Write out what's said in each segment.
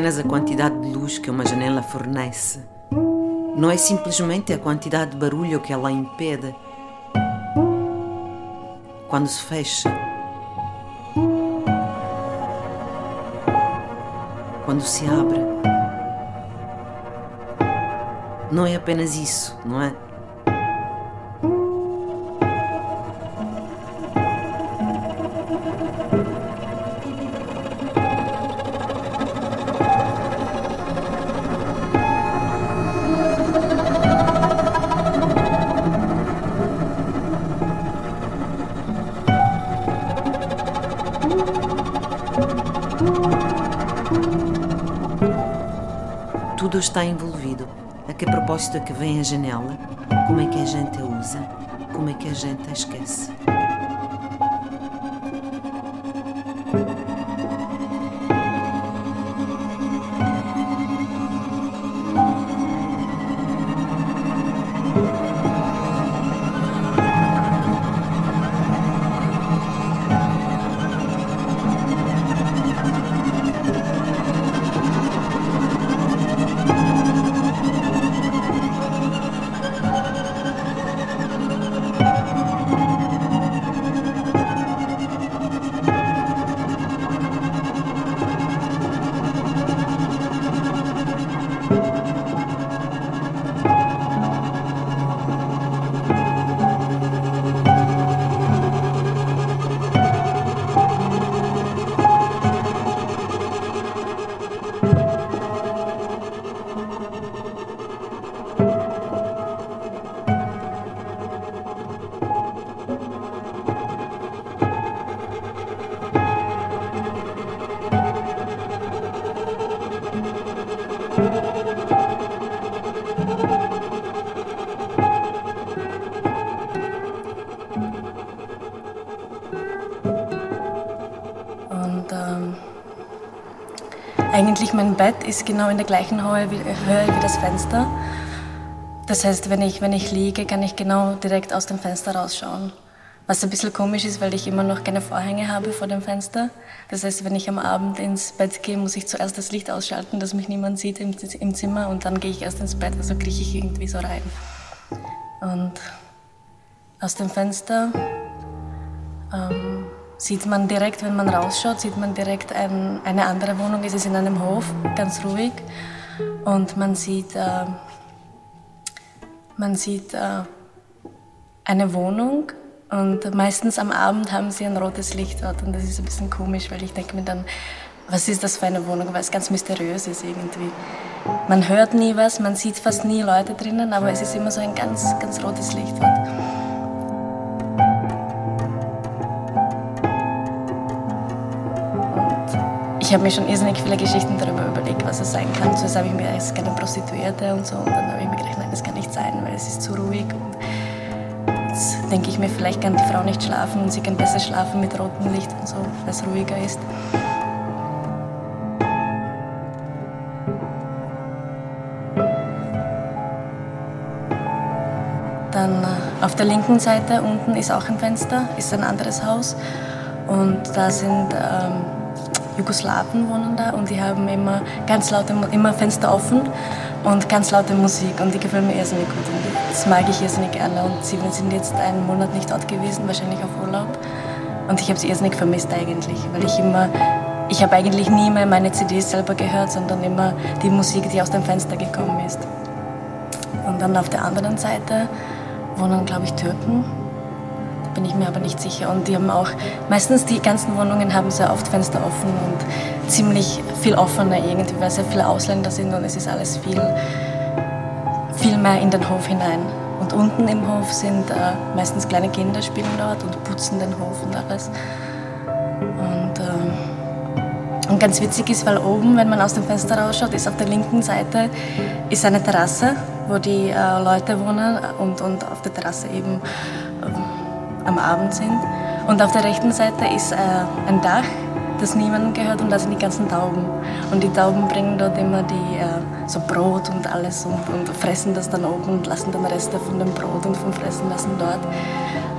apenas a quantidade de luz que uma janela fornece. Não é simplesmente a quantidade de barulho que ela impede. Quando se fecha, quando se abre, não é apenas isso, não é? Tudo está envolvido. A que propósito é que vem a janela? Como é que a gente a usa? Como é que a gente a esquece? Eigentlich mein Bett ist genau in der gleichen Höhe wie, Höhe wie das Fenster. Das heißt, wenn ich, wenn ich liege, kann ich genau direkt aus dem Fenster rausschauen. Was ein bisschen komisch ist, weil ich immer noch keine Vorhänge habe vor dem Fenster. Das heißt, wenn ich am Abend ins Bett gehe, muss ich zuerst das Licht ausschalten, dass mich niemand sieht im, im Zimmer und dann gehe ich erst ins Bett. Also krieche ich irgendwie so rein. Und aus dem Fenster ähm, sieht man direkt, wenn man rausschaut, sieht man direkt ein, eine andere Wohnung. Es ist in einem Hof, ganz ruhig. Und man sieht, äh, man sieht äh, eine Wohnung und meistens am Abend haben sie ein rotes Licht dort und das ist ein bisschen komisch, weil ich denke mir dann, was ist das für eine Wohnung, weil es ganz mysteriös ist irgendwie. Man hört nie was, man sieht fast nie Leute drinnen, aber es ist immer so ein ganz, ganz rotes Licht dort. Ich habe mir schon irrsinnig viele Geschichten darüber überlegt, was es sein kann. Zuerst habe ich mir gedacht, es ist keine Prostituierte und so. Und dann habe ich mir gedacht, nein, das kann nicht sein, weil es ist zu ruhig. Und jetzt denke ich mir, vielleicht kann die Frau nicht schlafen und sie kann besser schlafen mit rotem Licht und so, weil es ruhiger ist. Dann äh, auf der linken Seite unten ist auch ein Fenster, ist ein anderes Haus. Und da sind ähm, Jugoslawen wohnen da und die haben immer ganz laute, immer Fenster offen und ganz laute Musik und die gefällt mir irrsinnig gut und das mag ich irrsinnig gerne und sie sind jetzt einen Monat nicht dort gewesen, wahrscheinlich auf Urlaub und ich habe sie irrsinnig vermisst eigentlich, weil ich immer, ich habe eigentlich nie mehr meine CDs selber gehört, sondern immer die Musik, die aus dem Fenster gekommen ist. Und dann auf der anderen Seite wohnen, glaube ich, Türken bin ich mir aber nicht sicher. Und die haben auch, meistens die ganzen Wohnungen haben sehr oft Fenster offen und ziemlich viel offener irgendwie, weil sehr viele Ausländer sind und es ist alles viel, viel mehr in den Hof hinein. Und unten im Hof sind äh, meistens kleine Kinder spielen dort und putzen den Hof und alles. Und, äh, und ganz witzig ist, weil oben, wenn man aus dem Fenster rausschaut, ist auf der linken Seite ist eine Terrasse, wo die äh, Leute wohnen und, und auf der Terrasse eben am Abend sind. Und auf der rechten Seite ist äh, ein Dach, das niemandem gehört und da sind die ganzen Tauben. Und die Tauben bringen dort immer die, äh, so Brot und alles und, und, fressen das dann oben und lassen dann Reste von dem Brot und vom Fressen lassen dort.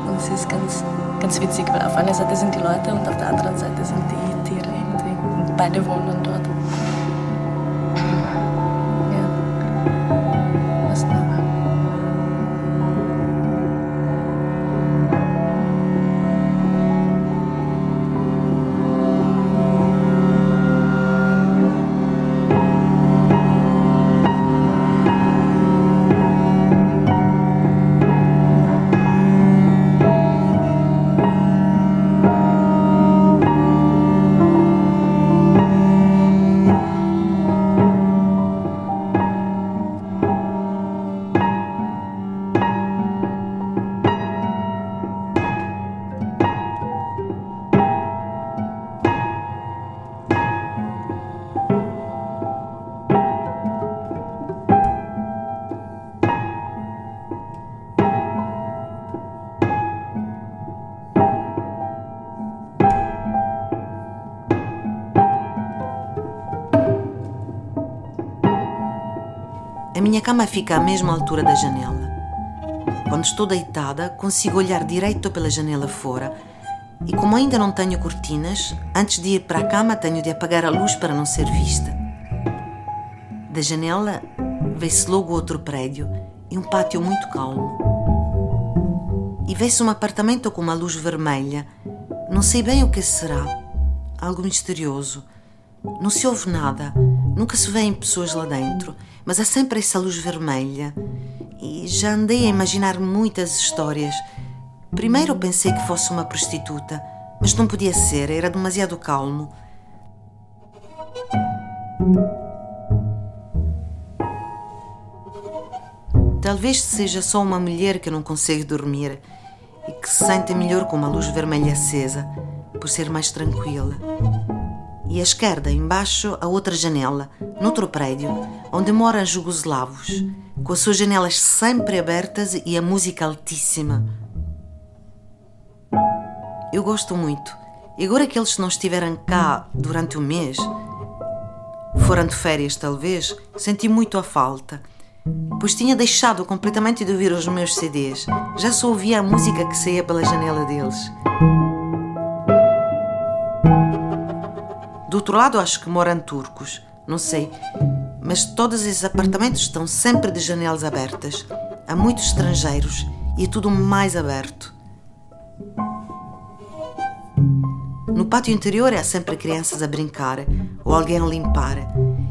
Und es ist ganz, ganz witzig, weil auf einer Seite sind die Leute und auf der anderen Seite sind die Tiere irgendwie. Und beide wohnen dort. Minha cama fica à mesma altura da janela. Quando estou deitada, consigo olhar direito pela janela fora. E como ainda não tenho cortinas, antes de ir para a cama tenho de apagar a luz para não ser vista. Da janela vê-se logo outro prédio e um pátio muito calmo. E vê-se um apartamento com uma luz vermelha. Não sei bem o que será. Algo misterioso. Não se ouve nada. Nunca se vêem pessoas lá dentro. Mas há sempre essa luz vermelha. E já andei a imaginar muitas histórias. Primeiro pensei que fosse uma prostituta, mas não podia ser, era demasiado calmo. Talvez seja só uma mulher que não consegue dormir e que se sente melhor com uma luz vermelha acesa, por ser mais tranquila. E à esquerda, embaixo, a outra janela, noutro prédio, onde moram jugoslavos, com as suas janelas sempre abertas e a música altíssima. Eu gosto muito. E agora que eles não estiveram cá durante o mês, foram de férias talvez, senti muito a falta pois tinha deixado completamente de ouvir os meus CDs. Já só ouvia a música que saía pela janela deles. Outro lado, acho que moram turcos, não sei, mas todos esses apartamentos estão sempre de janelas abertas. Há muitos estrangeiros e é tudo mais aberto. No pátio interior há sempre crianças a brincar ou alguém a limpar.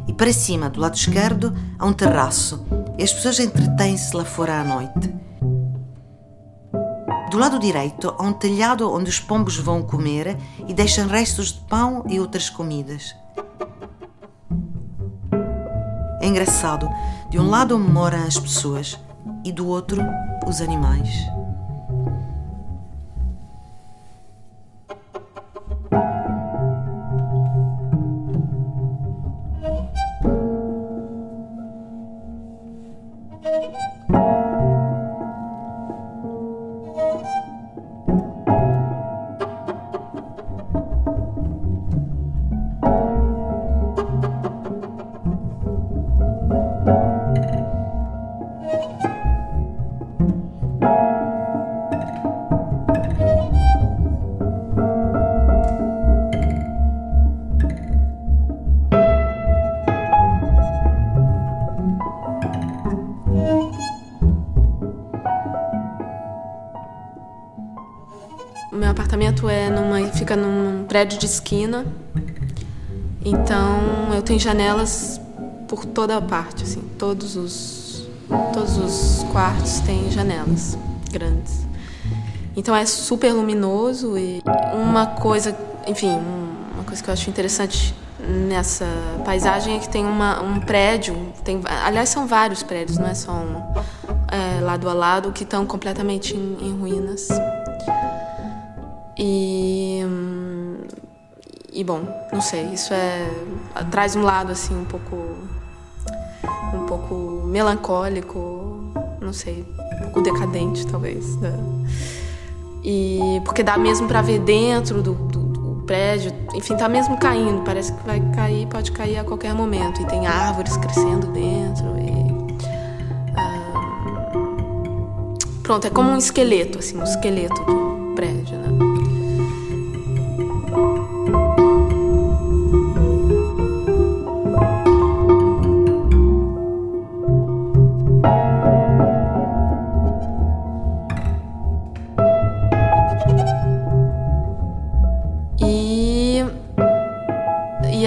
E para cima, do lado esquerdo, há um terraço e as pessoas entretêm-se lá fora à noite. Do lado direito há um telhado onde os pombos vão comer e deixam restos de pão e outras comidas. É engraçado, de um lado moram as pessoas e do outro os animais. Apartamento é numa, fica num prédio de esquina. Então eu tenho janelas por toda a parte, assim, todos os todos os quartos têm janelas grandes. Então é super luminoso e uma coisa, enfim, uma coisa que eu acho interessante nessa paisagem é que tem uma, um prédio, tem, aliás são vários prédios, não é só um, é, lado a lado que estão completamente em, em ruínas. E e bom, não sei, isso é traz um lado assim um pouco um pouco melancólico, não sei, um pouco decadente talvez. Né? E porque dá mesmo para ver dentro do, do, do, prédio, enfim, tá mesmo caindo, parece que vai cair, pode cair a qualquer momento e tem árvores crescendo dentro e pronto, é como um esqueleto assim, um esqueleto do prédio, né?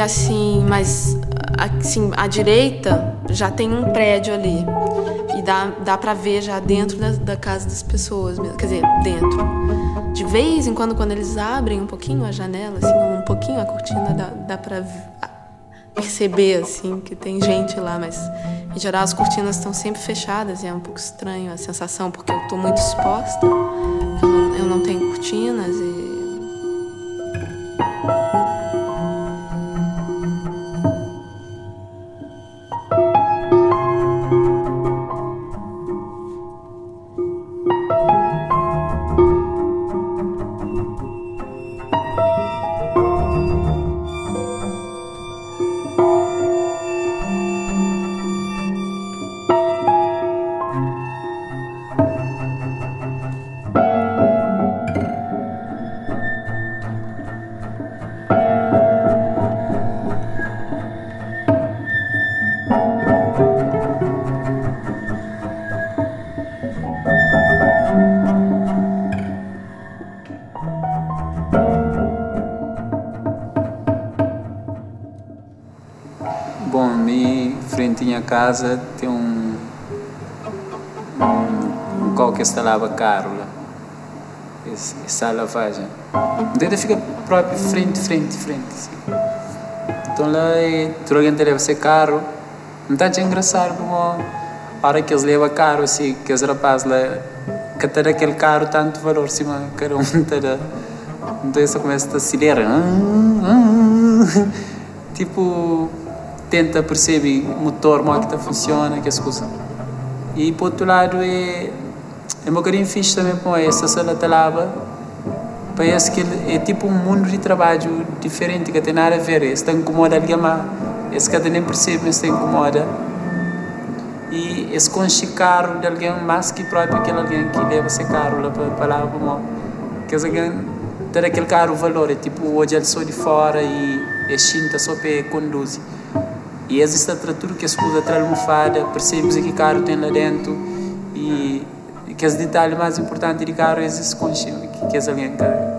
Assim, mas assim, à direita já tem um prédio ali. E dá, dá pra ver já dentro da, da casa das pessoas, quer dizer, dentro. De vez em quando, quando eles abrem um pouquinho a janela, assim, um pouquinho a cortina, dá, dá pra perceber, assim, que tem gente lá, mas em geral as cortinas estão sempre fechadas e é um pouco estranho a sensação, porque eu tô muito exposta, eu não, eu não tenho cortinas e à casa, tem um. um, um que instalava carro essa lavagem. Então fica próprio frente, frente, frente. Assim. Então lá, tu alguém leva esse carro. Não está engraçado como a hora que eles levam carro, assim, que os rapazes lá, que ter aquele carro tanto valor, cima, cada um ter. Então isso começa a acelerar. Tipo tenta perceber o motor, como é que funciona, que as coisas. E por outro lado é é um bocadinho fixe também com essa sala de lava. Parece que é tipo um mundo de trabalho diferente que tem nada a ver. Isso incomoda alguém mais. Esse que nem percebe, mas incomoda. E esse conche carro de alguém mais que próprio aquele alguém que leva esse carro lá para, para lá. Que alguém ter aquele carro valor. É tipo hoje ele só de fora e é chinta só para conduzir. E existe a tudo que as coisas atrás da almofada, percebes que carro tem lá dentro e, que os detalhes mais importantes de carro é esse conche, que, que é alguém que,